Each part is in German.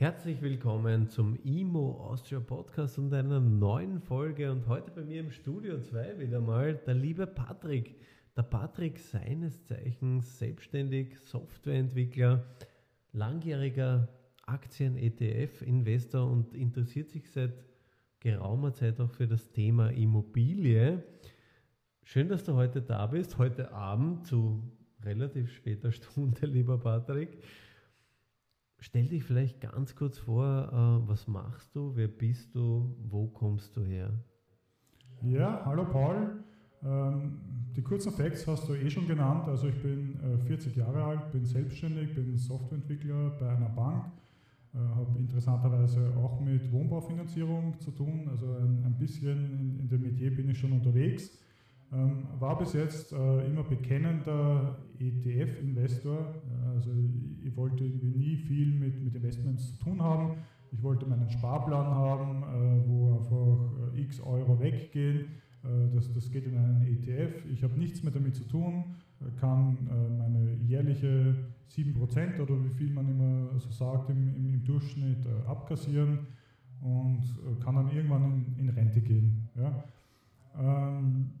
Herzlich willkommen zum IMO Austria Podcast und einer neuen Folge. Und heute bei mir im Studio 2 wieder mal der liebe Patrick. Der Patrick seines Zeichens selbstständig Softwareentwickler, langjähriger Aktien-ETF-Investor und interessiert sich seit geraumer Zeit auch für das Thema Immobilie. Schön, dass du heute da bist, heute Abend zu relativ später Stunde, lieber Patrick. Stell dich vielleicht ganz kurz vor, äh, was machst du, wer bist du, wo kommst du her? Ja, hallo Paul. Ähm, die kurzen Facts hast du eh schon genannt. Also ich bin 40 äh, Jahre alt, bin selbstständig, bin Softwareentwickler bei einer Bank, äh, habe interessanterweise auch mit Wohnbaufinanzierung zu tun. Also ein, bisschen in, dem Metier bin ich schon unterwegs. Ähm, war bis jetzt immer bekennender ETF-Investor. Also ich wollte nie viel mit, mit Investments zu tun haben. Ich wollte meinen Sparplan haben, äh, wo einfach äh, x Euro weggehen. Äh, das, das geht in einen ETF. Ich habe nichts mehr damit zu tun, kann meine jährliche 7% oder wie viel man immer so sagt im, im, im Durchschnitt abkassieren und kann dann irgendwann in, in Rente gehen. Ja. Ähm,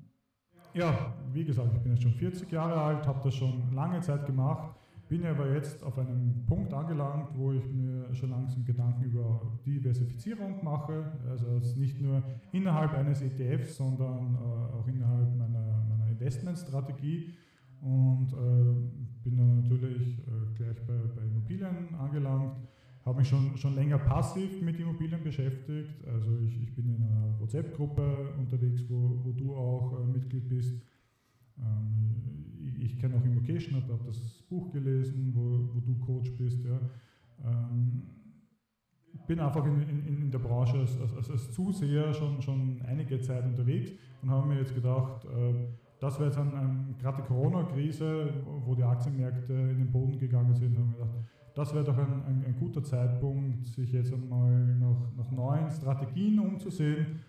ja, wie gesagt, ich bin jetzt schon 40 Jahre alt, habe das schon lange Zeit gemacht bin aber jetzt auf einem Punkt angelangt, wo ich mir schon langsam Gedanken über Diversifizierung mache. Also nicht nur innerhalb eines ETFs, sondern äh, auch innerhalb meiner, meiner Investmentstrategie. Und äh, bin dann natürlich äh, gleich bei, bei, Immobilien angelangt. Habe mich schon, schon länger passiv mit Immobilien beschäftigt. Also ich, ich bin in einer WhatsApp-Gruppe unterwegs, wo, wo du auch äh, Mitglied bist. Ähm, ich kenne auch Invocation, habe hab das Buch gelesen, wo, wo du Coach bist. Ja. Ähm, bin einfach in, in, in der Branche als, als, als, Zuseher schon, schon einige Zeit unterwegs und habe mir jetzt gedacht, äh, das wäre jetzt ein, ein, gerade die Corona-Krise, wo die Aktienmärkte in den Boden gegangen sind, haben wir gedacht, das wäre doch ein, ein, ein, guter Zeitpunkt, sich jetzt einmal nach, nach neuen Strategien umzusehen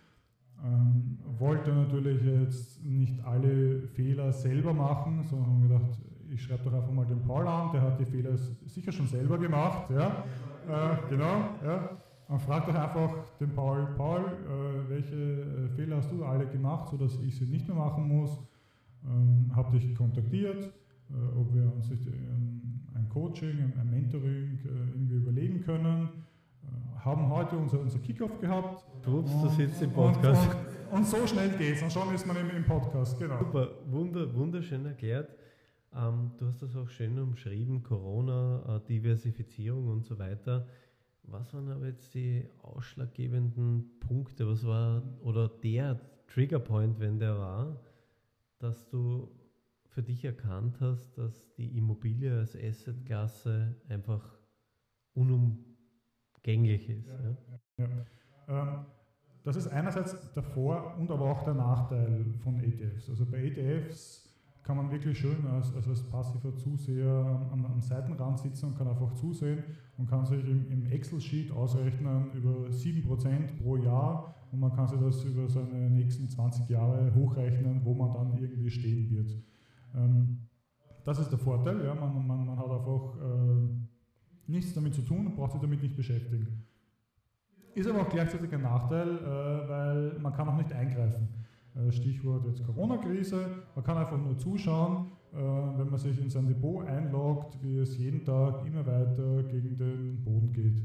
ähm, wollte natürlich jetzt nicht alle Fehler selber machen, sondern haben gedacht, ich schreibe doch einfach mal den Paul an, der hat die Fehler sicher schon selber gemacht. Ja? Äh, genau. Ja? Und frag doch einfach den Paul, Paul, äh, welche äh, Fehler hast du alle gemacht, sodass ich sie nicht mehr machen muss? Ähm, hab dich kontaktiert, ob wir uns ein, ein Coaching, ein Mentoring äh, irgendwie überlegen können haben heute unser, unser Kickoff gehabt. Ups, du sitzt im Podcast. Und, und, und, so schnell geht es und schon ist man im, im Podcast, genau. Super, wunder, wunderschön erklärt. Ähm, du hast das auch schön umschrieben, Corona, äh, Diversifizierung und so weiter. Was waren aber jetzt die ausschlaggebenden Punkte? Was war oder der Triggerpoint, wenn der war, dass du für dich erkannt hast, dass die Immobilie als Assetklasse einfach unum gängig ist. Ja, ja. Ähm, das ist einerseits der Vor- und aber auch der Nachteil von ETFs. Also bei ETFs kann man wirklich schön als, als, als passiver Zuseher am, am, Seitenrand sitzen und kann einfach zusehen und kann sich im, im Excel-Sheet ausrechnen über 7% pro Jahr und man kann sich das über seine nächsten 20 Jahre hochrechnen, wo man dann irgendwie stehen wird. Ähm, das ist der Vorteil, ja, man, man, man hat einfach äh, nichts damit zu tun und braucht sich damit nicht beschäftigen. Ist aber auch gleichzeitig ein Nachteil, äh, weil man kann auch nicht eingreifen. Äh, Stichwort jetzt Corona-Krise, man kann einfach nur zuschauen, äh, wenn man sich in sein Depot einloggt, wie es jeden Tag immer weiter gegen den Boden geht.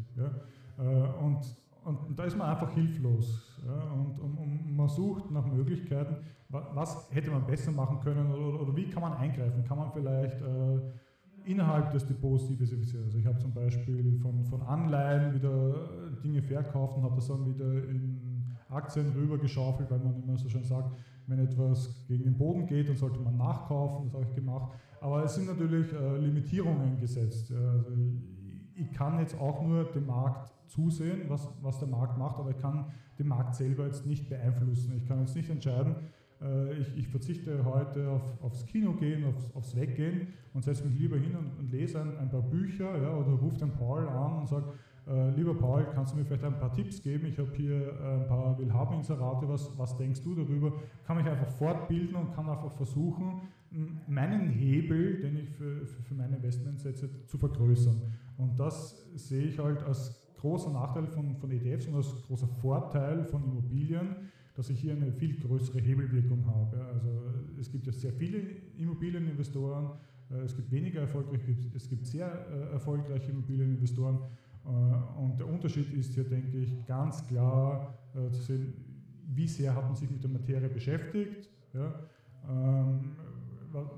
Und, und da ist man einfach hilflos. Und, und, und, man sucht nach Möglichkeiten, was hätte man besser machen können oder, oder wie kann man eingreifen? Kann man vielleicht innerhalb des Depots diversifizieren. Also ich habe zum Beispiel von, von Anleihen wieder Dinge verkauft und habe das dann wieder in Aktien rübergeschaufelt, weil man immer so schön sagt, wenn etwas gegen den Boden geht, dann sollte man nachkaufen, das habe ich gemacht. Aber es sind natürlich äh, Limitierungen gesetzt. Ja. Also ich kann jetzt auch nur dem Markt zusehen, was, was der Markt macht, aber ich kann den Markt selber jetzt nicht beeinflussen. Ich kann jetzt nicht entscheiden, äh, ich, ich, verzichte heute auf, aufs Kino gehen, aufs, aufs Weggehen und setze mich lieber hin und, und lese ein, ein, paar Bücher ja, oder rufe den Paul an und sage, äh, lieber Paul, kannst du mir vielleicht ein paar Tipps geben? Ich habe hier äh, ein paar Willhaben-Inserate, was, was denkst du darüber? Kann mich einfach fortbilden und kann einfach versuchen, meinen Hebel, den ich für, für, für meine Investments setze, zu vergrößern. Und das sehe ich halt als großer Nachteil von, von ETFs und als großer Vorteil von Immobilien, dass ich hier eine viel größere Hebelwirkung habe. Also es gibt ja sehr viele Immobilieninvestoren, äh, es gibt weniger erfolgreiche, es gibt sehr äh, erfolgreiche Immobilieninvestoren äh, und der Unterschied ist hier, denke ich, ganz klar zu sehen, wie sehr hat man sich mit der Materie beschäftigt, ja, ähm,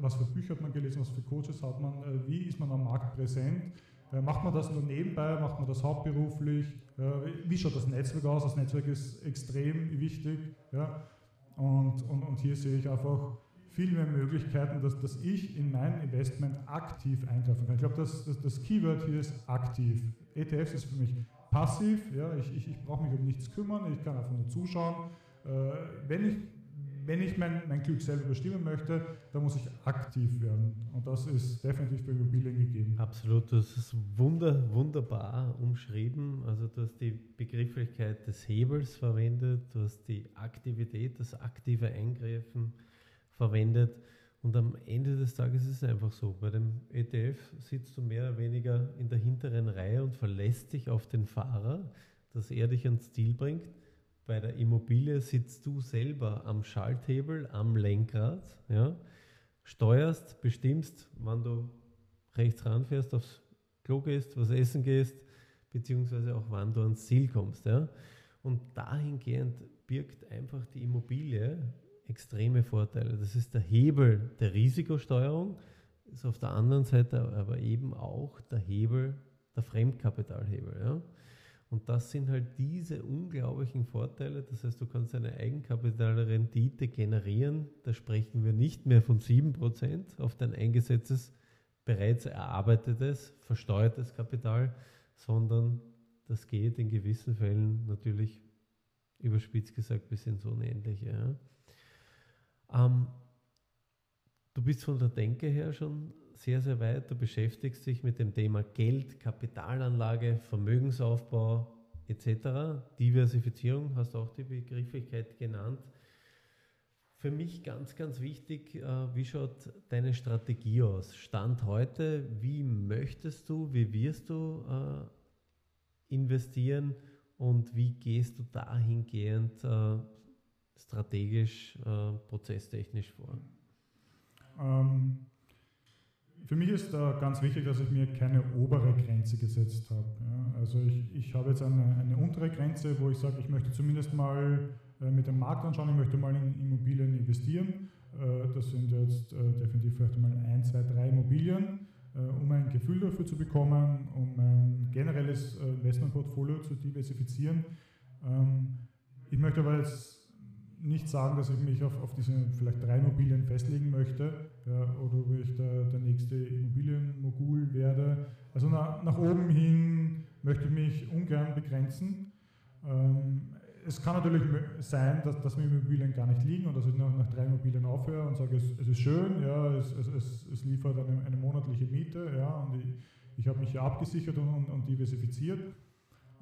was für Bücher hat man gelesen, was für Coaches hat man, wie ist man am Markt präsent macht man das nur nebenbei, macht man das hauptberuflich? Wie schaut das Netzwerk aus? Das Netzwerk ist extrem wichtig. Ja? Und, und, und hier sehe ich einfach viel mehr Möglichkeiten, dass, dass ich in mein Investment aktiv eingreifen kann. Ich glaube, das, das, das Keyword hier ist aktiv. ETFs ist für mich passiv, ja? ich, ich, ich brauche mich um nichts kümmern, ich kann einfach nur zuschauen. Äh, wenn ich wenn ich mein, mein Glück selber bestimmen möchte, dann muss ich aktiv werden. Und das ist definitiv bei Immobilien gegeben. Absolut, hast es wunder, wunderbar umschrieben. Also du hast die Begrifflichkeit des Hebels verwendet, du hast die Aktivität, das aktive Eingreifen verwendet. Und am Ende des Tages ist es einfach so, bei dem ETF sitzt du mehr oder weniger in der hinteren Reihe und verlässt dich auf den Fahrer, dass er dich ans Ziel bringt bei der Immobilie sitzt du selber am Schalthebel, am Lenkrad, ja, steuerst, bestimmst, wann du rechts ranfährst, aufs Klo gehst, was essen gehst, beziehungsweise auch wann du ans Ziel kommst. Ja. Und dahingehend birgt einfach die Immobilie extreme Vorteile. Das ist der Hebel der Risikosteuerung, ist auf der anderen Seite aber eben auch der Hebel, der Fremdkapitalhebel. Ja. Und das sind halt diese unglaublichen Vorteile. Das heißt, du kannst eine Eigenkapitalrendite generieren. Da sprechen wir nicht mehr von 7% auf dein eingesetztes, bereits erarbeitetes, versteuertes Kapital, sondern das geht in gewissen Fällen natürlich überspitzt gesagt bis ins Unendliche. Ja. Ähm, du bist von der Denke her schon sehr, sehr weit. Du beschäftigst dich mit dem Thema Geld, Kapitalanlage, Vermögensaufbau etc. Diversifizierung, hast auch die Begrifflichkeit genannt. Für mich ganz, ganz wichtig, äh, wie schaut deine Strategie aus? Stand heute, wie möchtest du, wie wirst du äh, investieren und wie gehst du dahingehend äh, strategisch, prozesstechnisch vor? Ähm, für mich ist da ganz wichtig, dass ich mir keine obere Grenze gesetzt habe. Ja. Also ich, ich habe jetzt eine, eine untere Grenze, wo ich sage, ich möchte zumindest mal äh, mit dem Markt anschauen, ich möchte mal in Immobilien investieren. Äh, das sind jetzt äh, definitiv vielleicht mal ein, zwei, drei Immobilien, um ein Gefühl dafür zu bekommen, um ein generelles Investmentportfolio zu diversifizieren. Ähm, ich möchte aber jetzt nicht sagen, dass ich mich auf, auf diese vielleicht drei Immobilien festlegen möchte ja, oder ob ich der, der nächste Immobilienmogul werde. Also nach, nach oben hin möchte ich mich ungern begrenzen. Ähm, es kann natürlich sein, dass, dass mir Immobilien gar nicht liegen und dass ich nach, nach drei Immobilien aufhöre und sage, es, es ist schön, ja, es, es, es liefert eine, eine, monatliche Miete ja, und ich, ich habe mich hier abgesichert und, und, und diversifiziert.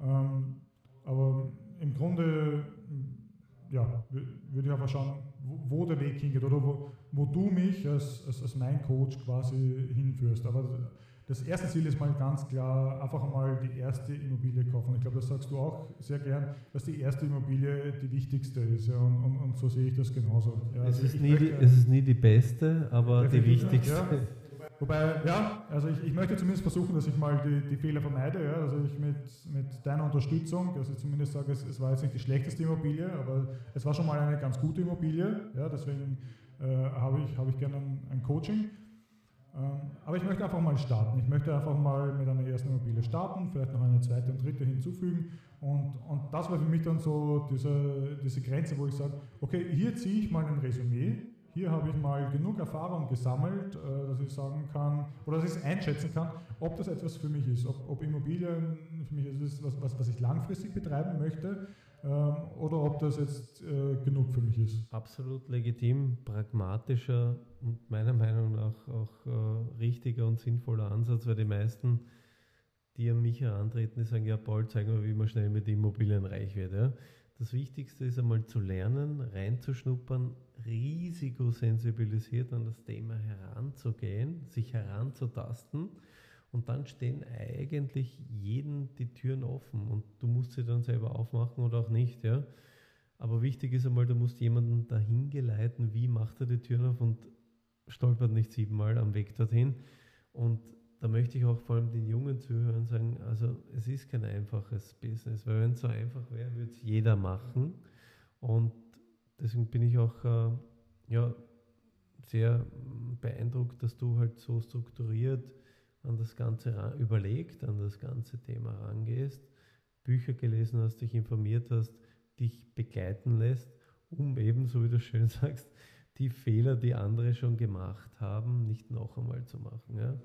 Ähm, aber im Grunde ja, würde ich einfach schauen, wo, wo, der Weg hingeht oder wo, wo du mich als, als, als mein Coach quasi hinführst. Aber das erste Ziel ist mal ganz klar, einfach mal die erste Immobilie kaufen. Ich glaube, das sagst du auch sehr gern, dass die erste Immobilie die wichtigste ist. Ja, und, und, und so sehe ich das genauso. Ja, es, also ist nie die, es ist nie die beste, aber die wichtigste. Ja, Wobei, ja, also ich, ich möchte zumindest versuchen, dass ich mal die, die Fehler vermeide. Ja, also ich mit, mit deiner Unterstützung, dass ich zumindest sage, es, es, war jetzt nicht die schlechteste Immobilie, aber es war schon mal eine ganz gute Immobilie. Ja, deswegen äh, habe ich, hab ich gerne ein, ein Coaching. Ähm, aber ich möchte einfach mal starten. Ich möchte einfach mal mit einer ersten Immobilie starten, vielleicht noch eine zweite und dritte hinzufügen. Und, und das war für mich dann so diese, diese Grenze, wo ich sage, okay, hier ziehe ich mal ein Resümee hier habe ich mal genug Erfahrung gesammelt, äh, dass ich sagen kann oder dass ich es einschätzen kann, ob das etwas für mich ist, ob, ob Immobilien für mich ist, was, was, was ich langfristig betreiben möchte oder ob das jetzt äh, genug für mich ist. Absolut legitim, pragmatischer und meiner Meinung nach auch äh, richtiger und sinnvoller Ansatz, weil die meisten, die an mich herantreten, die sagen, ja Paul, zeig mir, wie man schnell mit Immobilien reich wird. Ja? Das Wichtigste ist einmal zu lernen, reinzuschnuppern, risikosensibilisiert an das Thema heranzugehen, sich heranzutasten und dann stehen eigentlich jeden die Türen offen und du musst sie dann selber aufmachen oder auch nicht, ja. Aber wichtig ist einmal, du musst jemanden dahin geleiten, wie macht er die Türen auf und stolpert nicht siebenmal am Weg dorthin. Und da möchte ich auch vor allem den jungen Zuhörern sagen, also es ist kein einfaches Business, weil wenn es so einfach wäre, würde es jeder machen. Und deswegen bin ich auch äh, ja, sehr beeindruckt, dass du halt so strukturiert an das Ganze überlegt, an das ganze Thema rangehst, Bücher gelesen hast, dich informiert hast, dich begleiten lässt, um eben, so wie du schön sagst, die Fehler, die andere schon gemacht haben, nicht noch einmal zu machen. Ja?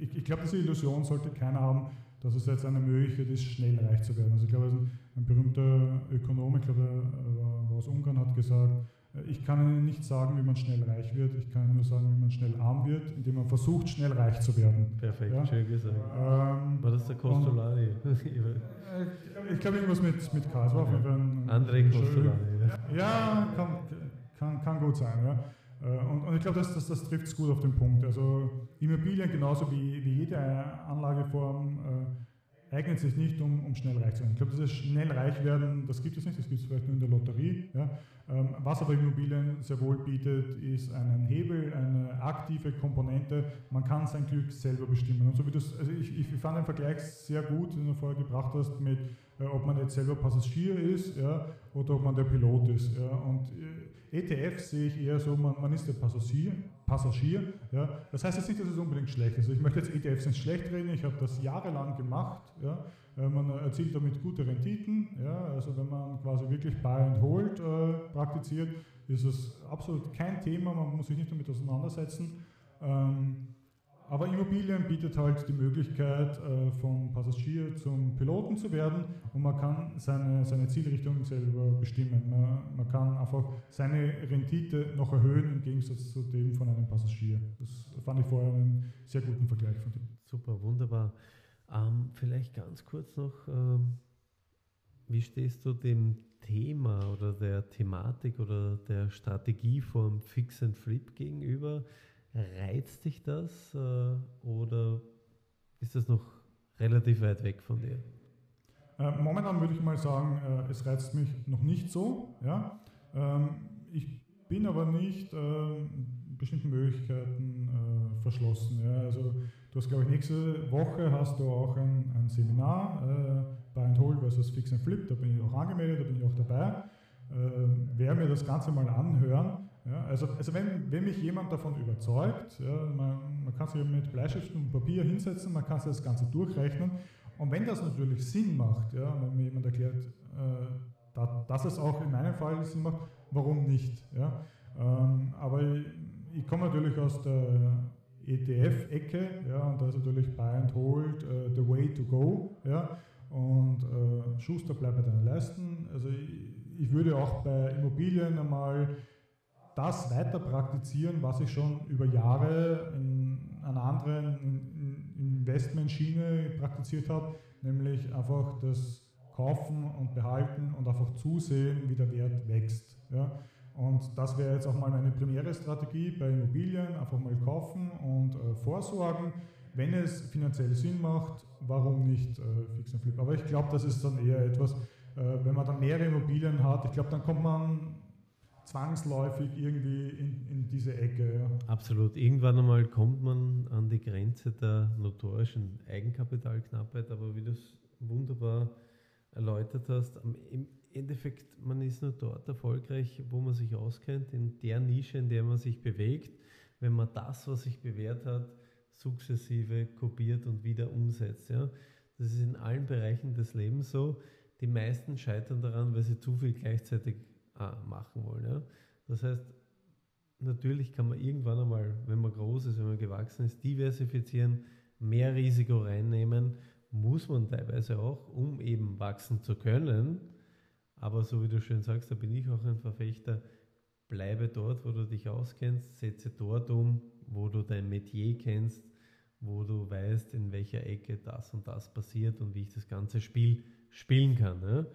Ich, ich glaube, diese Illusion sollte keiner haben, dass es jetzt eine Möglichkeit ist, schnell reich zu werden. Also ich glaube, ein, ein berühmter Ökonom, ich glaube, war aus Ungarn, hat gesagt, ich kann Ihnen nicht sagen, wie man schnell reich wird. Ich kann Ihnen nur sagen, wie man schnell arm wird, indem man versucht, schnell reich zu werden. Perfekt, ja? schön gesagt. Ähm, War das der Costolani? Ich glaube, irgendwas mit, mit K. Ja. André Costolani. Ja, kann, kann, kann gut sein. Ja. Äh, und, und, ich glaube, das, das, das trifft es gut auf den Punkt. Also Immobilien genauso wie, wie jede Anlageform äh, eignet sich nicht, um, um schnell reich zu werden. Ich glaube, dieses schnell reich werden, das gibt es nicht, das gibt es vielleicht nur in der Lotterie. Ja. Ähm, was aber Immobilien sehr wohl bietet, ist einen Hebel, eine aktive Komponente. Man kann sein Glück selber bestimmen. Und so wie das, also ich, ich fand den Vergleich sehr gut, den du vorher gebracht hast, mit ob man jetzt selber Passagier ist ja, oder ob man der Pilot ist. Ja. Und äh, ETFs sehe ich eher so, man, man ist der Passagier. Passagier ja. Das heißt jetzt nicht, dass es unbedingt schlecht ist. Also ich möchte jetzt ETFs nicht schlecht reden, ich habe das jahrelang gemacht. Ja. Äh, man erzielt damit gute Renditen. Ja, also wenn man quasi wirklich Buy and Hold äh, praktiziert, ist es absolut kein Thema, man muss sich nicht damit auseinandersetzen. Ähm, aber Immobilien bietet halt die Möglichkeit, äh, vom Passagier zum Piloten zu werden und man kann seine, seine Zielrichtung selber bestimmen. Man, man kann einfach seine Rendite noch erhöhen im Gegensatz zu dem von einem Passagier. Das fand ich vorher einen sehr guten Vergleich von dem. Super, wunderbar. Ähm, vielleicht ganz kurz noch, ähm, wie stehst du dem Thema oder der Thematik oder der Strategieform Fix and Flip gegenüber? Reizt dich das äh, oder ist das noch relativ weit weg von dir? Äh, momentan würde ich mal sagen, äh, es reizt mich noch nicht so. Ja? Ähm, ich bin aber nicht ähm, bestimmten Möglichkeiten verschlossen. Ja? Also Du hast, glaube ich, nächste Woche hast du auch ein, ein Seminar, äh, Buy and Hold versus Fix and Flip, da bin ich auch angemeldet, da bin ich auch dabei. Äh, werde mir das Ganze mal anhören. Ja, also, also wenn, wenn mich jemand davon überzeugt, ja, man, man kann sich mit Bleistift und Papier hinsetzen, man kann sich das Ganze durchrechnen. Und wenn das natürlich Sinn macht, ja, wenn mir jemand erklärt, äh, da, dass es auch in meinem Fall Sinn macht, warum nicht? Ja? Ähm, aber ich, ich komme natürlich aus der ETF-Ecke, ja, und da ist natürlich Buy and Hold uh, the way to go, ja, und uh, Schuster bleibt bei deinen Leisten. Also ich, ich, würde auch bei Immobilien einmal das weiter praktizieren, was ich schon über Jahre in einer anderen Investmentschiene praktiziert habe, nämlich einfach das Kaufen und Behalten und einfach zusehen, wie der Wert wächst. Ja. Und das wäre jetzt auch mal meine primäre Strategie bei Immobilien, einfach mal kaufen und äh, vorsorgen. Wenn es finanziell Sinn macht, warum nicht äh, Fix and Flip? Aber ich glaube, das ist dann eher etwas, äh, wenn man dann mehrere Immobilien hat, ich glaube, dann kommt man zwangsläufig irgendwie in, in diese Ecke. Ja. Absolut. Irgendwann einmal kommt man an die Grenze der notorischen Eigenkapitalknappheit, aber wie du es wunderbar erläutert hast, im Endeffekt, man ist nur dort erfolgreich, wo man sich auskennt, in der Nische, in der man sich bewegt, wenn man das, was sich bewährt hat, sukzessive kopiert und wieder umsetzt. Ja? Das ist in allen Bereichen des Lebens so. Die meisten scheitern daran, weil sie zu viel gleichzeitig äh, machen wollen. Ja? Das heißt, natürlich kann man irgendwann einmal, wenn man groß ist, wenn man gewachsen ist, diversifizieren, mehr Risiko reinnehmen, muss man teilweise auch, um eben wachsen zu können. Aber so wie du schön sagst, da bin ich auch ein Verfechter, bleibe dort, wo du dich auskennst, setze dort um, wo du dein Metier kennst, wo du weißt, in welcher Ecke das und das passiert und wie ich das ganze Spiel spielen kann. Ne?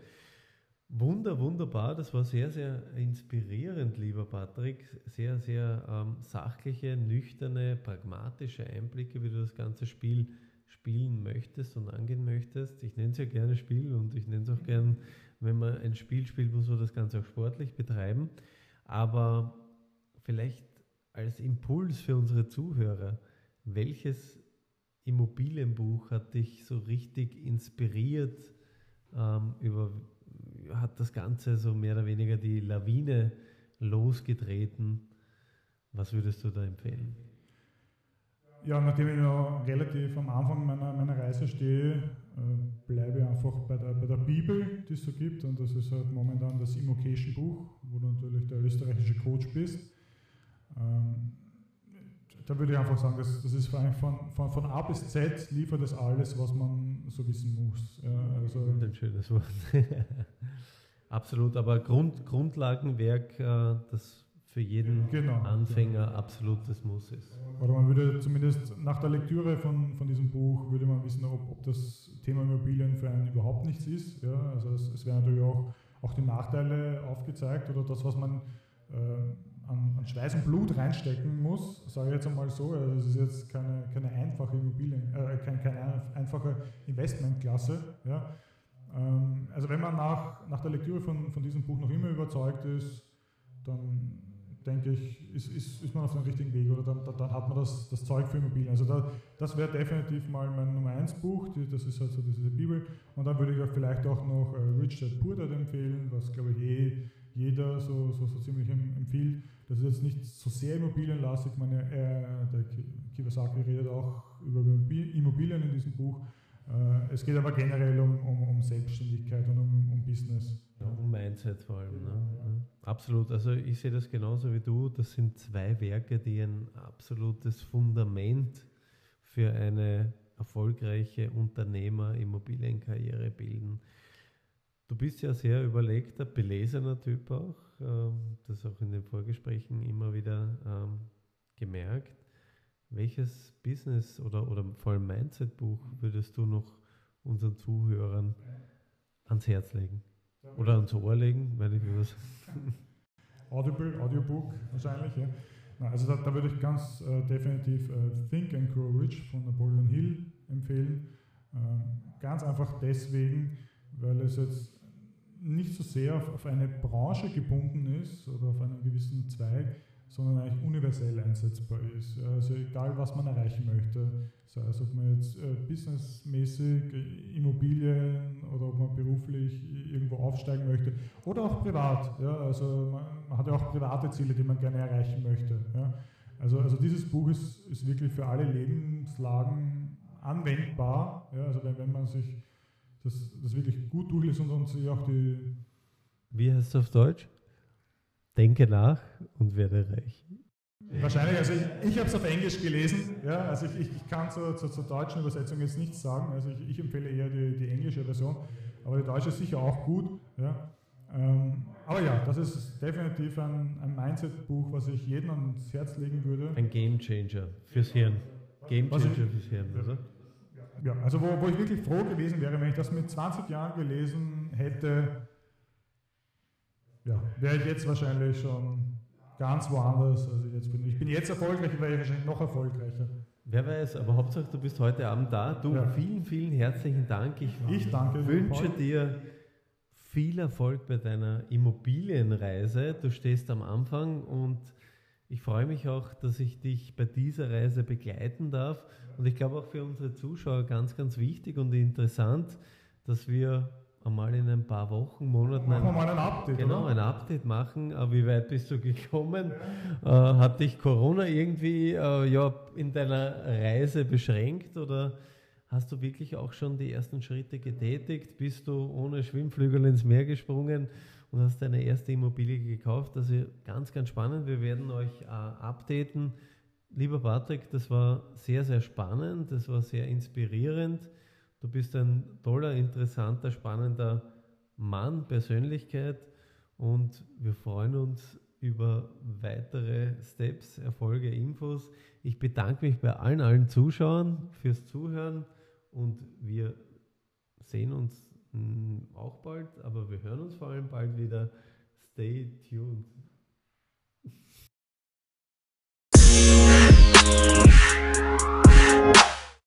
Wunder, wunderbar, das war sehr, sehr inspirierend, lieber Patrick. Sehr, sehr ähm, sachliche, nüchterne, pragmatische Einblicke, wie du das ganze Spiel spielen möchtest und angehen möchtest. Ich nenne es ja gerne Spiel und ich nenne es auch gern, wenn man ein Spiel spielt, muss man das Ganze auch sportlich betreiben. Aber vielleicht als Impuls für unsere Zuhörer, welches Immobilienbuch hat dich so richtig inspiriert, ähm, über, hat das Ganze so mehr oder weniger die Lawine losgetreten? Was würdest du da empfehlen? Ja, nachdem ich noch relativ am Anfang meiner, meiner Reise stehe, äh, bleibe ich einfach bei der, bei der Bibel, die es so gibt. Und das ist halt momentan das Immocation-Buch, wo du natürlich der österreichische Coach bist. Ähm, da würde ich einfach sagen, das, das ist von, von, von A bis Z liefert es alles, was man so wissen muss. Ja, also ein schönes Wort. Absolut, aber Grund, Grundlagenwerk, äh, das für jeden genau. Anfänger absolutes Muss ist. Oder man würde zumindest nach der Lektüre von, von diesem Buch, würde man wissen, ob, ob das Thema Immobilien für einen überhaupt nichts ist. Ja, also es, es werden natürlich auch, auch die Nachteile aufgezeigt oder das, was man äh, an, Schweiß und Blut reinstecken muss, sage ich jetzt einmal so. Also es ist jetzt keine, keine einfache Immobilien, äh, keine, keine einfache Investmentklasse. Ja. Ähm, also wenn man nach, nach der Lektüre von, von diesem Buch noch immer überzeugt ist, dann denke ich, ist, ist, ist man auf dem richtigen Weg oder dann, dann hat man das, das Zeug für Immobilien. Also da, das wäre definitiv mal mein Nummer 1 Buch, die, das ist halt so diese Bibel. Und dann würde ich auch vielleicht auch noch äh, Rich Dad Poor Dad empfehlen, was glaube ich eh jeder so, so, so ziemlich empfiehlt. Das ist jetzt nicht so sehr immobilienlastig. Meine, er, der Kiyosaki redet auch über Immobilien in diesem Buch. Äh, es geht aber generell um, um, um Selbstständigkeit und um, um Business. Ja, um Mindset vor allem. Ne? Absolut. Also ich sehe das genauso wie du. Das sind zwei Werke, die ein absolutes Fundament für eine erfolgreiche Unternehmer-Immobilienkarriere bilden. Du bist ja sehr überlegter, belesener Typ auch. Ähm, das auch in den Vorgesprächen immer wieder ähm, gemerkt. Welches Business oder, oder vor allem Mindset-Buch würdest du noch unseren Zuhörern ans Herz legen? Oder ans Ohr legen, wenn ich was. Audible, Audiobook wahrscheinlich, ja. Na, also da, da, würde ich ganz äh, definitiv äh, Think and Grow Rich von Napoleon Hill empfehlen. Ähm, ganz einfach deswegen, weil es jetzt nicht so sehr auf, auf eine Branche gebunden ist oder auf einen gewissen Zweig, sondern eigentlich universell einsetzbar ist. Also egal, was man erreichen möchte, sei es, ob man jetzt äh, businessmäßig Immobilien oder ob man beruflich irgendwo aufsteigen möchte oder auch privat. Ja, also man, man hat ja auch private Ziele, die man gerne erreichen möchte. Ja. Also, also dieses Buch ist, ist wirklich für alle Lebenslagen anwendbar. Ja, also wenn, wenn man sich das, das wirklich gut durchliest und, sich auch die... Wie heißt es auf Deutsch? Denke nach und werde reich. Wahrscheinlich, also ich, ich habe es auf Englisch gelesen, ja, also ich, ich, kann zur, zur, zur, deutschen Übersetzung jetzt nichts sagen, also ich, ich empfehle eher die, die, englische Version, aber die deutsche ist sicher auch gut. Ja. Ähm, aber ja, das ist definitiv ein, ein Mindset-Buch, was ich jedem ans Herz legen würde. Ein Game Changer fürs Hirn. Game Changer ich, fürs Hirn, oder? Ja, also wo, wo ich wirklich froh gewesen wäre, wenn ich das mit 20 Jahren gelesen hätte, ja, wäre ich jetzt wahrscheinlich schon ganz woanders, als ich jetzt bin. Ich bin jetzt erfolgreich, wäre ich wahrscheinlich noch erfolgreicher. Wer weiß, aber Hauptsache du bist heute Abend da. Du, ja. vielen, vielen herzlichen Dank. Ich, ich danke wünsche dir viel Erfolg bei deiner Immobilienreise. Du stehst am Anfang und ich freue mich auch, dass ich dich bei dieser Reise begleiten darf. Und ich glaube auch für unsere Zuschauer ganz, ganz wichtig und interessant, dass wir einmal in ein paar Wochen, Monaten machen wir mal ein Update. Genau, oder? ein Update machen. Uh, wie weit bist du gekommen? Ja. Uh, hat dich Corona irgendwie uh, ja, in deiner Reise beschränkt oder Hast du wirklich auch schon die ersten Schritte getätigt? Bist du ohne Schwimmflügel ins Meer gesprungen und hast deine erste Immobilie gekauft? Also ganz, ganz spannend. Wir werden euch äh, updaten. Lieber Patrick, das war sehr, sehr spannend. Das war sehr inspirierend. Du bist ein toller, interessanter, spannender Mann, Persönlichkeit und wir freuen uns über weitere Steps, Erfolge, Infos. Ich bedanke mich bei allen, allen Zuschauern fürs Zuhören und wir sehen uns hm, auch bald, aber wir hören uns vor allem bald wieder. Stay tuned.